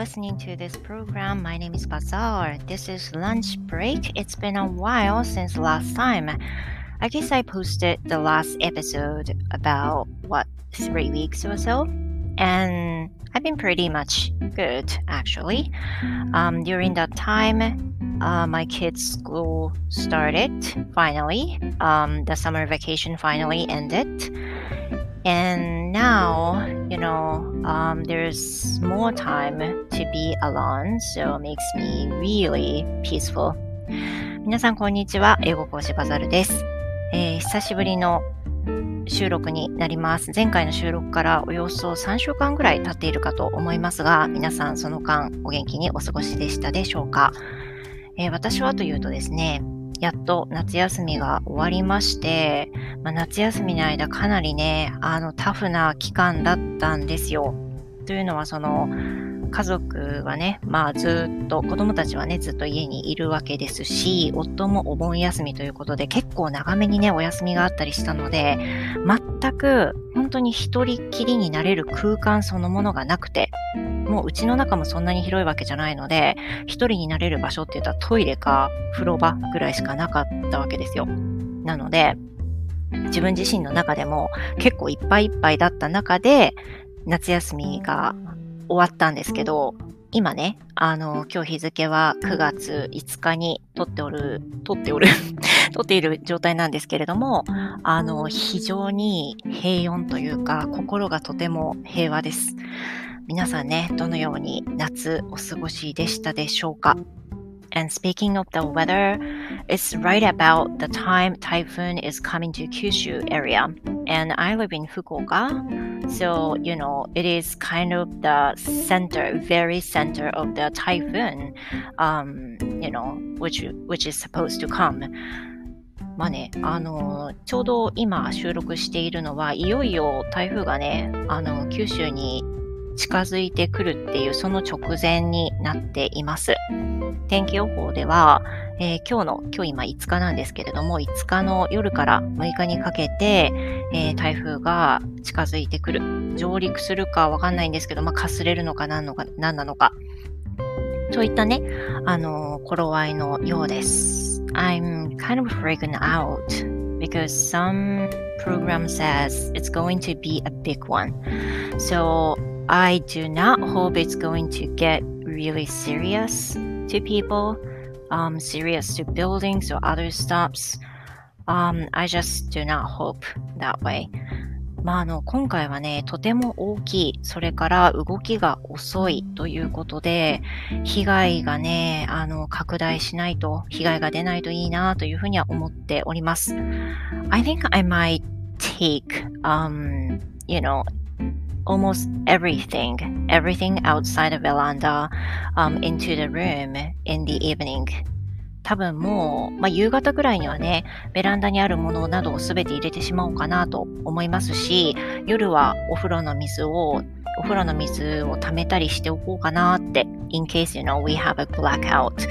listening to this program. My name is Bazaar. This is lunch break. It's been a while since last time. I guess I posted the last episode about what three weeks or so, and I've been pretty much good actually. Um, during that time, uh, my kids' school started finally. Um, the summer vacation finally ended. And now, you know, um, there's more time to be alone, so it makes me really peaceful. 皆さん、こんにちは。英語講師バザルです、えー、久しぶりの収録になります。前回の収録からおよそ3週間ぐらい経っているかと思いますが、皆さんその間お元気にお過ごしでしたでしょうか、えー、私はというとですね、やっと夏休みが終わりまして、まあ、夏休みの間かなりね、あのタフな期間だったんですよ。というのはその家族はね、まあずっと、子供たちはね、ずっと家にいるわけですし、夫もお盆休みということで、結構長めにね、お休みがあったりしたので、全く本当に一人きりになれる空間そのものがなくて、もううちの中もそんなに広いわけじゃないので、一人になれる場所って言ったらトイレか風呂場ぐらいしかなかったわけですよ。なので、自分自身の中でも結構いっぱいいっぱいだった中で、夏休みが終わったんですけど、今ね、あの、今日日付は9月5日に撮っておる、撮っておる 撮っている状態なんですけれども、あの、非常に平穏というか、心がとても平和です。皆さんね、どのように夏お過ごしでしたでしょうか？And speaking of the weather, it's right about the time typhoon is coming to Kyushu area. And I live in Fukuoka. So, you know, it is kind of the center, very center of the typhoon, um, you know, which, which is supposed to come. まあね、あの、ちょうど今収録しているのは、いよいよ台風がね、あの、九州に 近づいてくるっていうその直前になっています。天気予報では、えー、今日の、今日今5日なんですけれども、5日の夜から6日にかけて、えー、台風が近づいてくる。上陸するかわかんないんですけど、まあ、かすれるのか何のか何なのか。そういったね、あのー、頃合いのようです。I'm kind of freaking out because some program says it's going to be a big one. So I do not hope it's going to get really serious to people, um, serious to buildings or other stops. Um, I just do not hope that way. まあ、あの、今回はね、とても大きい、それから動きが遅いということで、被害がね、あの、拡大しないと、被害が出ないといいなというふうには思っております。I think I might take, um, you know, almost everything, everything outside the veranda, um, into the room in the evening. 多分もう、まあ、夕方ぐらいにはね、ベランダにあるものなどをすべて入れてしまおうかなと思いますし、夜はお風呂の水を、お風呂の水を溜めたりしておこうかなって、in case, you know, we have a blackout.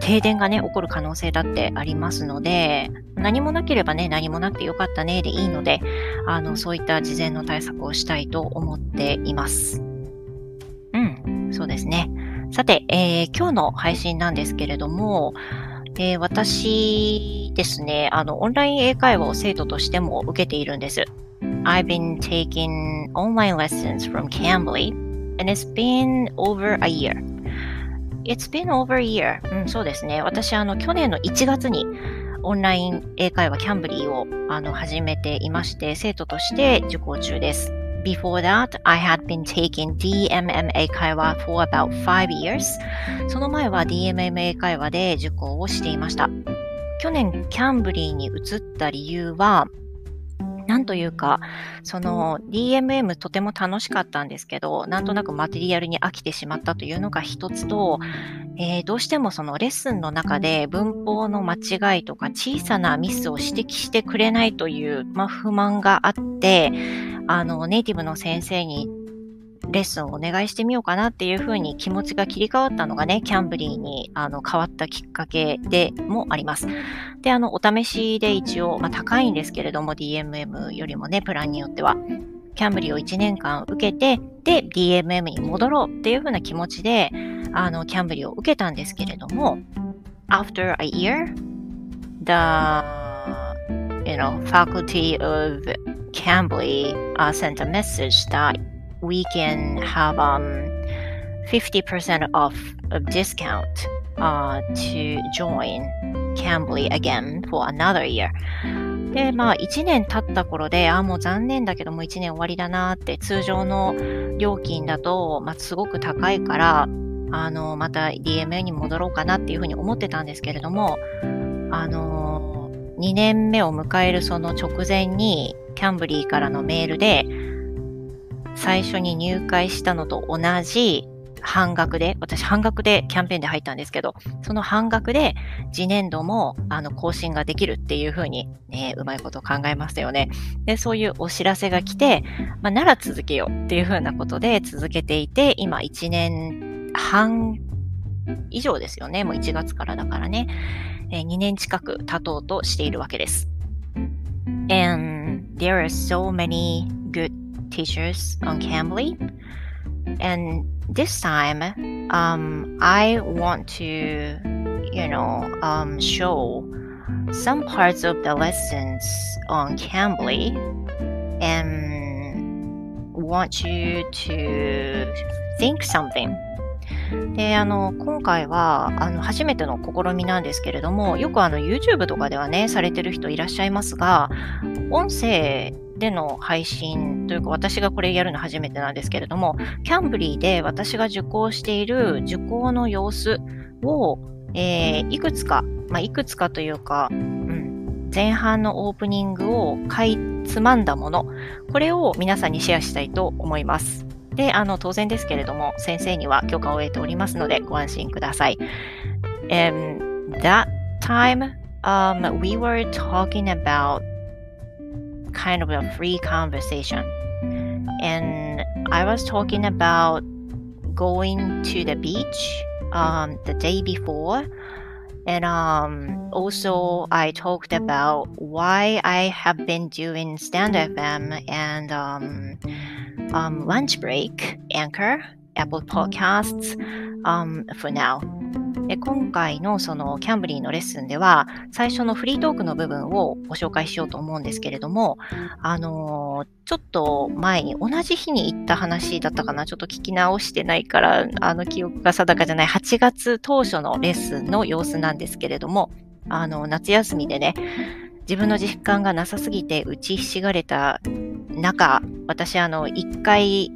停電がね、起こる可能性だってありますので、何もなければね、何もなくてよかったねでいいので、あの、そういった事前の対策をしたいと思っています。うん、そうですね。さて、えー、今日の配信なんですけれども、えー、私ですね、あの、オンライン英会話を生徒としても受けているんです。I've been taking online lessons from Cambly and it's been over a year. It's been over a year. うん、そうですね。私、あの、去年の1月にオンライン英会話キャンブリーをあの始めていまして、生徒として受講中です。Before that, I had been taking DMMA 会話 for about five years. その前は DMMA 会話で受講をしていました。去年、キャンブリーに移った理由は、なんというか、その DMM とても楽しかったんですけど、なんとなくマテリアルに飽きてしまったというのが一つと、えー、どうしてもそのレッスンの中で文法の間違いとか小さなミスを指摘してくれないという、まあ、不満があって、あの、ネイティブの先生にレッスンをお願いしてみようかなっていうふうに気持ちが切り替わったのがね、キャンブリーにあの変わったきっかけでもあります。で、あの、お試しで一応、まあ、高いんですけれども、DMM よりもね、プランによっては。キャンブリーを1年間受けて、で、DMM に戻ろうっていう風な気持ちで、あの、キャンブリーを受けたんですけれども、after a year, the, you know, faculty of Cambly uh, sent a message that we can have um, 50% off of discount uh, to join Cambly again for another year. で、まあ、1年経った頃で、ああ、もう残念だけどもう1年終わりだなって、通常の料金だと、まあ、すごく高いから、あの、また DMA に戻ろうかなっていうふうに思ってたんですけれども、あの、2年目を迎えるその直前に、キャンブリーからのメールで、最初に入会したのと同じ半額で、私半額でキャンペーンで入ったんですけど、その半額で次年度もあの更新ができるっていうふうにね、うまいこと考えますよね。で、そういうお知らせが来て、まあ、なら続けようっていうふうなことで続けていて、今1年半以上ですよね。もう1月からだからね。え2年近く経とうとしているわけです。And there are so many good teachers on Cambly. And this time, um, I want to, you know, um, show some parts of the lessons on Cambly and want you to think something で、あの、今回は、あの、初めての試みなんですけれども、よくあの、YouTube とかではね、されてる人いらっしゃいますが、音声での配信というか、私がこれやるの初めてなんですけれども、キャンブリーで私が受講している受講の様子を、えー、いくつか、まあ、いくつかというか、うん、前半のオープニングをかいつまんだもの、これを皆さんにシェアしたいと思います。で、あの、当然ですけれども、先生には許可を得ておりますので、ご安心ください。And that time, um, we were talking about kind of a free conversation. And I was talking about going to the beach um, the day before. And um, also, I talked about why I have been doing Stand FM and um, um, Lunch Break, Anchor, Apple Podcasts um, for now. で今回のそのキャンブリーのレッスンでは最初のフリートークの部分をご紹介しようと思うんですけれども、あの、ちょっと前に同じ日に行った話だったかな、ちょっと聞き直してないから、あの記憶が定かじゃない8月当初のレッスンの様子なんですけれども、あの夏休みでね、自分の実感がなさすぎて打ちひしがれた中、私あの一回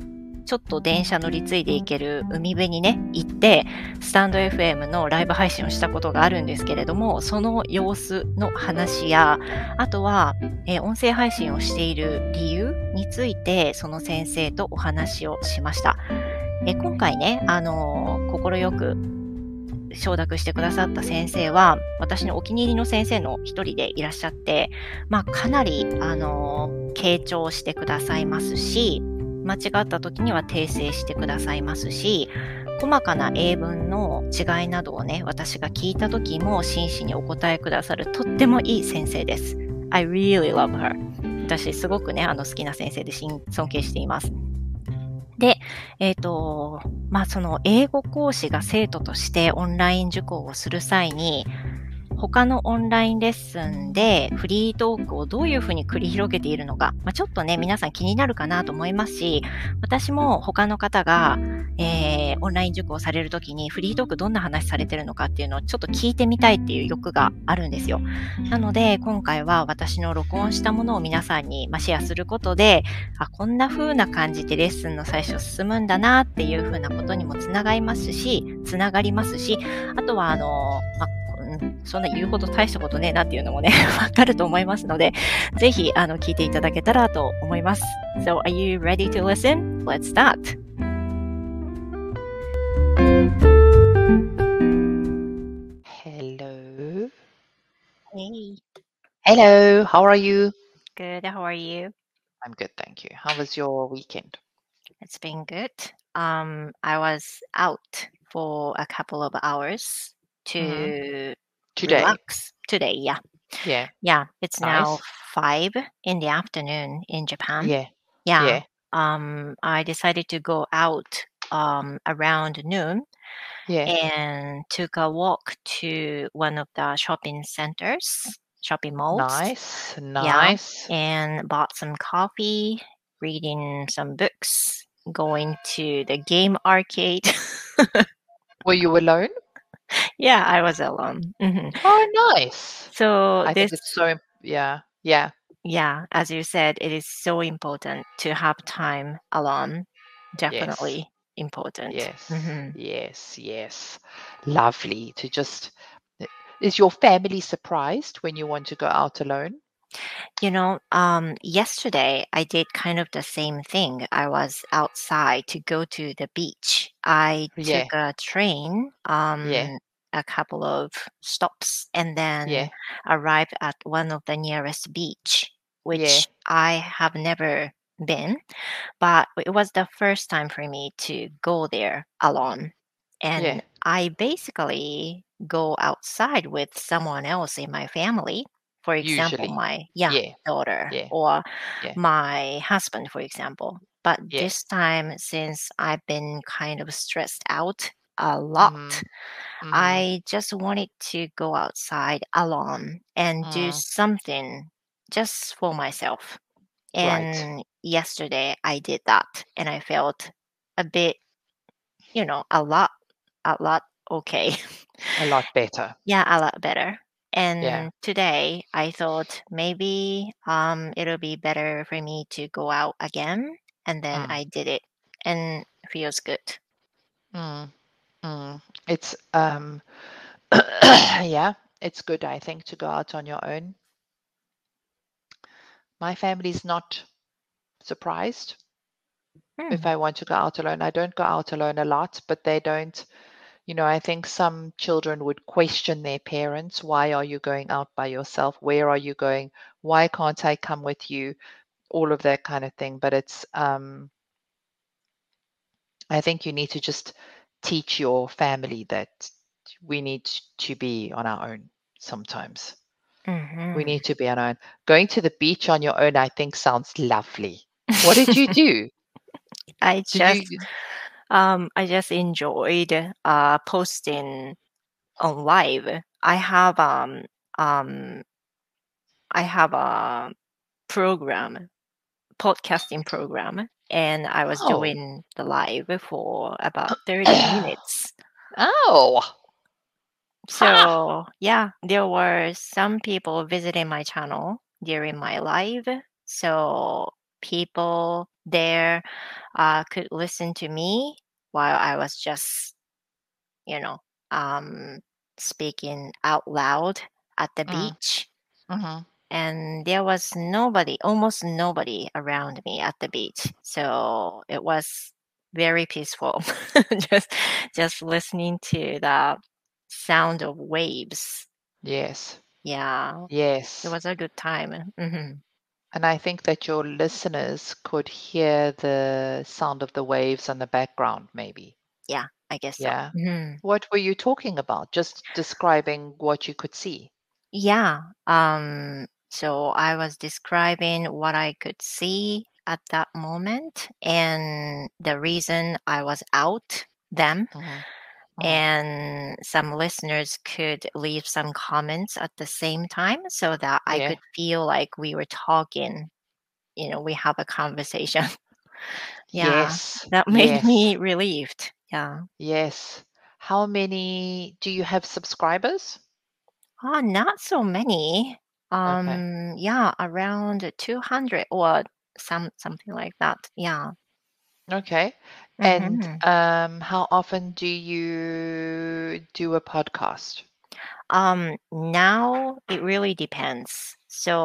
ちょっと電車乗り継いでいける海辺にね、行って、スタンド FM のライブ配信をしたことがあるんですけれども、その様子の話や、あとは、えー、音声配信をしている理由について、その先生とお話をしました。えー、今回ね、あのー、快く承諾してくださった先生は、私のお気に入りの先生の一人でいらっしゃって、まあ、かなり、あの傾聴してくださいますし、間違った時には訂正してくださいますし、細かな英文の違いなどをね、私が聞いた時も真摯にお答えくださるとってもいい先生です。I really love her. 私すごくね、あの好きな先生で尊敬しています。で、えっ、ー、と、まあその英語講師が生徒としてオンライン受講をする際に、他のオンラインレッスンでフリートークをどういうふうに繰り広げているのか、まあ、ちょっとね、皆さん気になるかなと思いますし、私も他の方が、えー、オンライン受講されるときにフリートークどんな話されてるのかっていうのをちょっと聞いてみたいっていう欲があるんですよ。なので、今回は私の録音したものを皆さんに、まシェアすることで、あ、こんな風な感じでレッスンの最初進むんだなっていう風なことにもつながりますし、つながりますし、あとは、あの、まそんな言うほど大したことねえなっていうのもね、わかると思いますので、ぜひ、あの、聞いていただけたらと思います。So, are you ready to listen? Let's start! Hello. Hey. Hello, how are you? Good, how are you? I'm good, thank you. How was your weekend? It's been good. Um, I was out for a couple of hours to mm-hmm. Today. relax today. Yeah. Yeah. Yeah. It's now five in the afternoon in Japan. Yeah. Yeah. Yeah. um, I decided to go out um, around noon Yeah. and took a walk to one of the shopping centers, shopping malls, Nice. Nice. Yeah, and bought some coffee, reading some books, going to the game arcade. Were you alone? Yeah, I was alone. Mhm. Oh, nice. So I this think it's so. Yeah. Yeah. yeah, as you said, it is so important to have time alone. Definitely important. Yes. Mhm. Yes. Yes. Lovely to just. Is your family surprised when you want to go out alone? You know, um, yesterday I did kind of the same thing. I was outside to go to the beach. I Yeah. took a train, um, a couple of stops, and then Yeah. arrived at one of the nearest beach, which I have never been, but it was the first time for me to go there alone. And Yeah. I basically go outside with someone else in my family. For example, Usually. my yeah, Yeah. daughter Yeah. or Yeah. my husband, for example. But this time, since I've been kind of stressed out a lot, Mhm. Mhm. I just wanted to go outside alone and do Mm. something just for myself. Right. And yesterday I did that and I felt a bit, you know, a lot, a lot okay. a lot better. yeah, a lot better. And Yeah. today I thought maybe um it'll be better for me to go out again. And then Mm. I did it and feels good. Mm. Mm. It's um yeah, it's good I think to go out on your own. My family's not surprised if Hmm. I want to go out alone. I don't go out alone a lot, but they don't you know, I think some children would question their parents, why are you going out by yourself? Where are you going? Why can't I come with you? All of that kind of thing, but it's um I think you need to just teach your family that we need to be on our own sometimes. We Mhm. need to be on our own. Going to the beach on your own, I think, sounds lovely. What did you do? I just you? Um I just enjoyed uh posting on live. I have um um I have a program, podcasting program, and I was Oh. doing the live for about 30 minutes. Oh, So, yeah, there were some people visiting my channel during my live. So, people there uh, could listen to me while I was just, you know, um, speaking out loud at the Mm. beach. Mhm. And there was nobody, almost nobody around me at the beach. So, it was very peaceful. just just listening to the sound of waves. yes, Yeah, yes. it was a good time. hmm And I think that your listeners could hear the sound of the waves on the background, maybe. Yeah, I guess so. Yeah. Mhm. What were you talking about? Just describing what you could see. Yeah. Um. So I was describing what I could see at that moment and the reason I was out them. Mhm. Mhm. And some listeners could leave some comments at the same time so that I Yeah. could feel like we were talking. You know, we have a conversation. yeah, Yes. that made Yes. me relieved. Yeah. Yes. How many do you have subscribers? Oh, not so many. Okay. Um, yeah, around 200 or some something like that. Yeah. Okay. And hmm um, how often do you do a podcast? Um, now it really depends.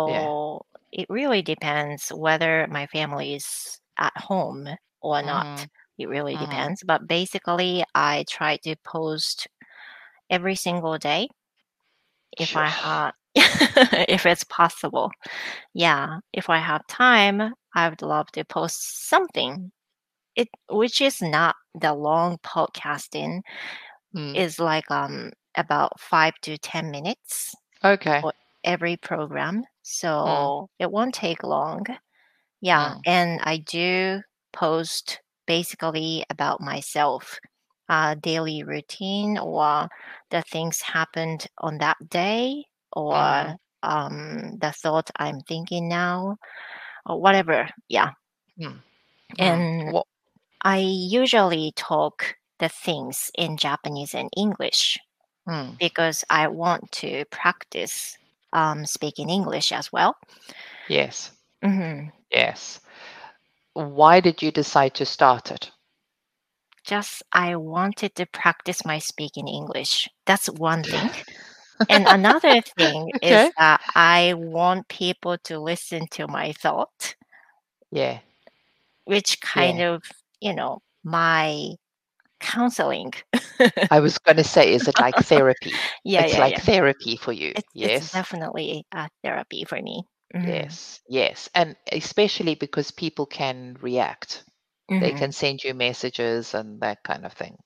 Yeah. So it really depends whether my family is at home or not. Mhm. It really Mhm. depends. But basically, I try to post every single day if I have, if it's possible. Yeah, if I have time, I would love to post something. It which is not the long podcasting Mm. is like um about five to ten minutes Okay. for every program. Mm. So it won't take long. Yeah, Mm. and I do post basically about myself, uh, daily routine or the things happened on that day or Mhm. um, the thought I'm thinking now or whatever. Yeah. Mm. Mm. And What? I usually talk the things in Japanese and English Mm. because I want to practice um, speaking English as well. Yes. hmm Yes. Why did you decide to start it? Just I wanted to practice my speaking English. That's one thing. And another thing Okay. is that I want people to listen to my thought, Yeah. which kind Yeah. of, you know, my counseling. I was going to say, is it like therapy? yeah, It's yeah, like yeah. therapy for you. It's, it's Yes. definitely a therapy for me. Mhm. Yes. Yes. And especially because people can react. They Mhm. can send you messages and that kind of thing.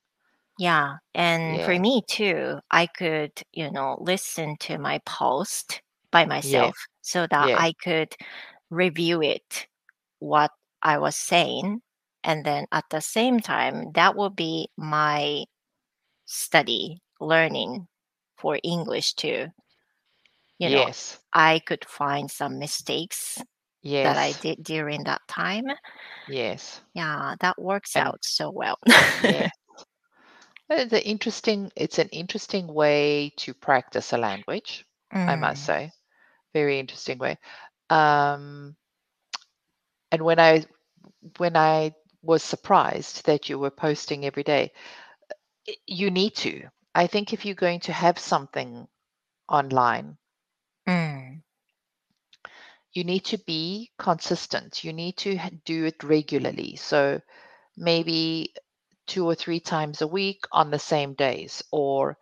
Yeah. And for me too, I could, you know, listen to my post by myself so that Yeah. I could review it, what I was saying. And then at the same time, that will be my study, learning for English too. You know, Yes. I could find some mistakes that I did during that time. Yes. Yeah, that works And out so well. yes. It's an interesting it's an interesting way to practice a language, I must Mm, say. Very interesting way. Um and when I when I was surprised that you were posting every day, you need to. I think if you're going to have something online, mm, you need to be consistent. You need to do it regularly. So maybe two or three times a week on the same days, or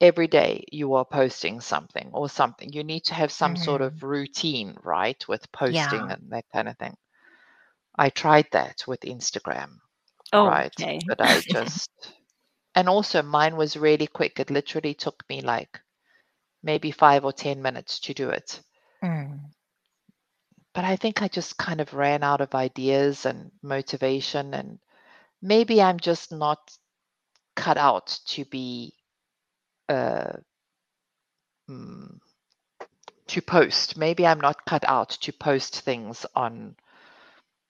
every day you are posting something or something. You need to have some sort mhm. of routine, right, with posting Yeah. and that kind of thing. I tried that with Instagram, Oh, right? okay. But I just, and also mine was really quick. It literally took me like maybe five or 10 minutes to do it. Mm, But I think I just kind of ran out of ideas and motivation. And maybe I'm just not cut out to be, uh, mm, to post. Maybe I'm not cut out to post things on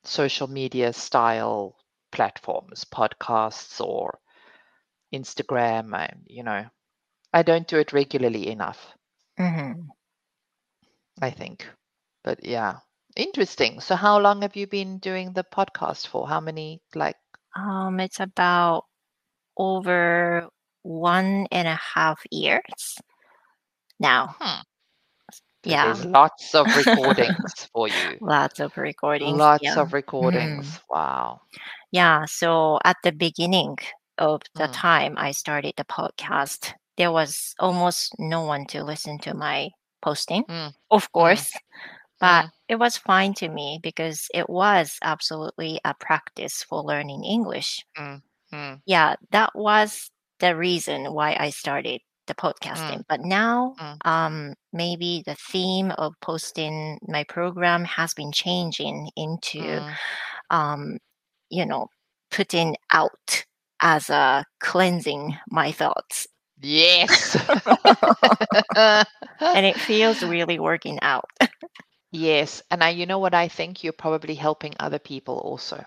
social media style platforms, podcasts or Instagram. And, you know, I don't do it regularly enough, mhm. I think. But yeah, interesting. So, how long have you been doing the podcast for? How many, like, Um, it's about over one and a half years now. hmm. So Yeah. there's lots of recordings for you. Lots of recordings. Lots Yeah. of Mm. recordings. Wow. Yeah. So at the beginning of the Mm. time I started the podcast, there was almost no one to listen to my posting, Mm. of Mm. course. But Mm. it was fine to me because it was absolutely a practice for learning English. Mm. Mm. Yeah, that was the reason why I started the podcasting. Mm. But now, Mm. um, maybe the theme of posting my program has been changing into, Mm. um, you know, putting out as a cleansing my thoughts. Yes. and it feels really working out. yes. And I, you know what I think? You're probably helping other people also.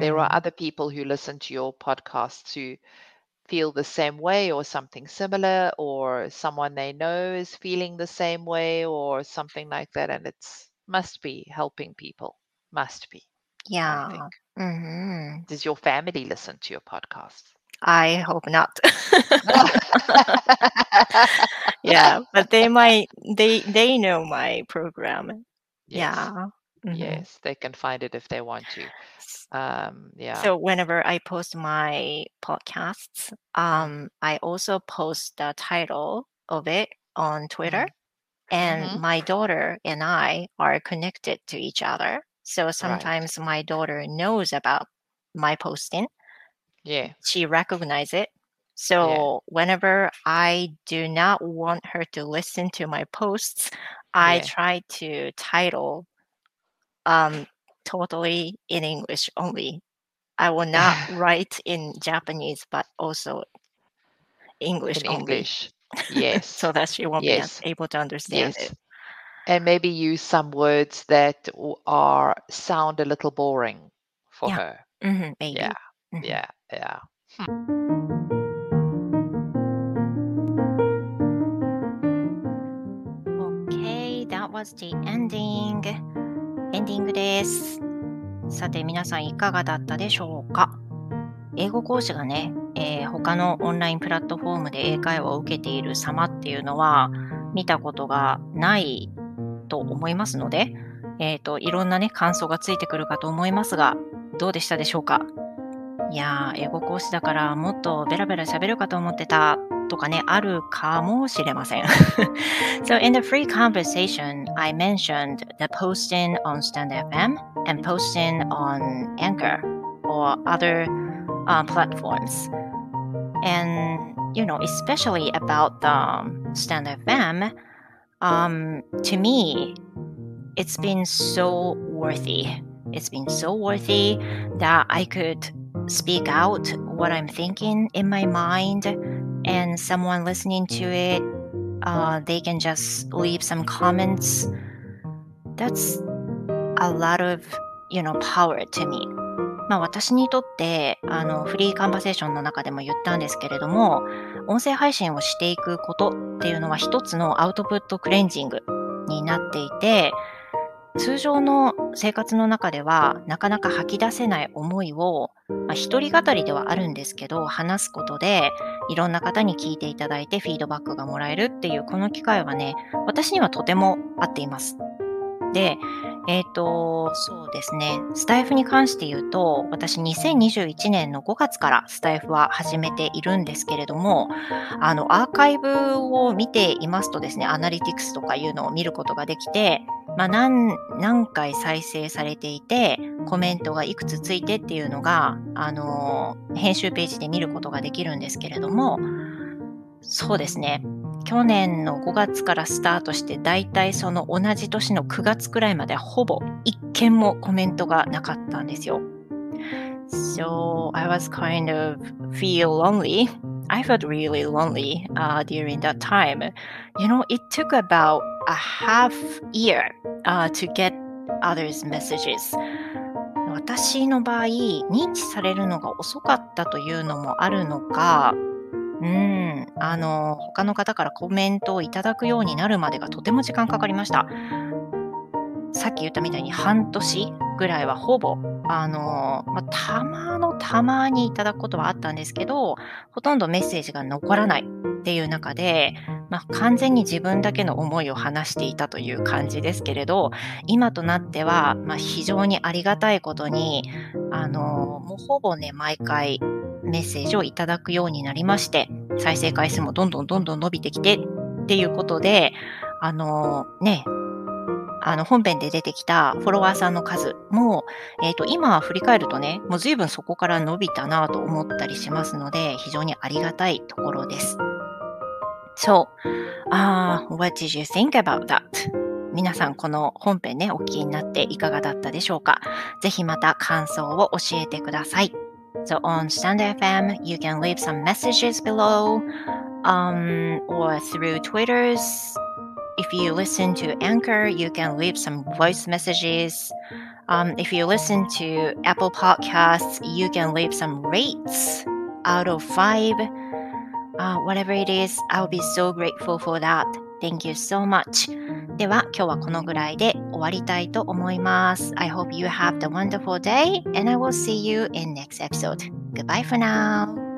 There are Mm, other people who listen to your podcasts who feel the same way or something similar, or someone they know is feeling the same way or something like that. And it's must be helping people. Must be, yeah. think. hmm Does your family listen to your podcasts? I hope not. yeah, but they might they they know my program. Yes. Yeah. Mhm. Yes, they can find it if they want to. Um, yeah. So whenever I post my podcasts, Mm, um, I also post the title of it on Twitter. mm, And mhm. my daughter and I are connected to each other. So Right. sometimes my daughter knows about my posting. Yeah. She recognizes it. Yeah. So whenever I do not want her to listen to my posts, I Yeah. try to title um totally in English only. I will not write in Japanese, but also English in only, English. Yes. so that she won't yes. be able to understand Yes. it. And maybe use some words that are sound a little boring for Yeah. her. Mhm, maybe. Yeah. Mhm. Yeah. Yeah. Okay, that was the ending. エンディングです。さて皆さんいかがだったでしょうか？英語講師がね、えー他のオンラインプラットフォームで英会話を受けている様っていうのは見たことがないと思いますので、えっ、と、いろんなね、感想がついてくるかと思いますが、どうでしたでしょうか？いやー、英語講師だからもっとベラベラ喋るかと思ってた。とかね、あるかもしれません。so in the free conversation, I mentioned the posting on StandFM and posting on Anchor or other uh, platforms. And, you know, especially about the um, StandFM, um, to me, it's been so worthy. It's been so worthy that I could speak out what I'm thinking in my mind, and someone listening to it, uh, they can just leave some comments. That's a lot of, you know, power to me. まあ私にとってあのフリーカンバセーションの中でも言ったんですけれども音声配信をしていくことっていうのは一つのアウトプットクレンジングになっていて通常の生活の中ではなかなか吐き出せない思いを、まあ、一人語りではあるんですけど話すことでいろんな方に聞いていただいてフィードバックがもらえるっていうこの機会はね私にはとても合っています。で、えっ、と、そうですね、スタイフに関して言うと、私2021年の5月からスタイフは始めているんですけれども、あの、アーカイブを見ていますとですね、アナリティクスとかいうのを見ることができて、まあ、何、何回再生されていて、コメントがいくつついてっていうのが、あの、編集ページで見ることができるんですけれども、そうですね。去年の5月からスタートして、だいたいその同じ年の9月くらいまでほぼ一件もコメントがなかったんですよ。So I was kind of feel lonely. I felt really lonely uh, during that time. You know, it took about a half year uh, to get others' messages. 私の場合、認知されるのが遅かったというのもあるのか、うん、あの、他の方からコメントをいただくようになるまでがとても時間かかりました。さっき言ったみたいに半年ぐらいはほぼ、あの、まあ、たまのたまにいただくことはあったんですけど、ほとんどメッセージが残らないっていう中で、まあ、完全に自分だけの思いを話していたという感じですけれど、今となっては、まあ、非常にありがたいことに、あの、もうほぼね、毎回メッセージをいただくようになりまして、再生回数もどんどんどんどん伸びてきてっていうことで、あのね、あの本編で出てきたフォロワーさんの数も、えっ、と、今振り返るとね、もう随分そこから伸びたなと思ったりしますので、非常にありがたいところです。So, uh, what did you think about that? 皆さんこの本編ね、お聞きになっていかがだったでしょうか？ぜひまた感想を教えてください。So on StandFM, you can leave some messages below um, or through Twitters. If you listen to Anchor, you can leave some voice messages. Um, if you listen to Apple Podcasts, you can leave some rates out of five. Uh, whatever it is, I'll be so grateful for that. Thank you so much. では今日はこのぐらいで終わりたいと思います。I hope you have the wonderful day and I will see you in next episode. Goodbye for now.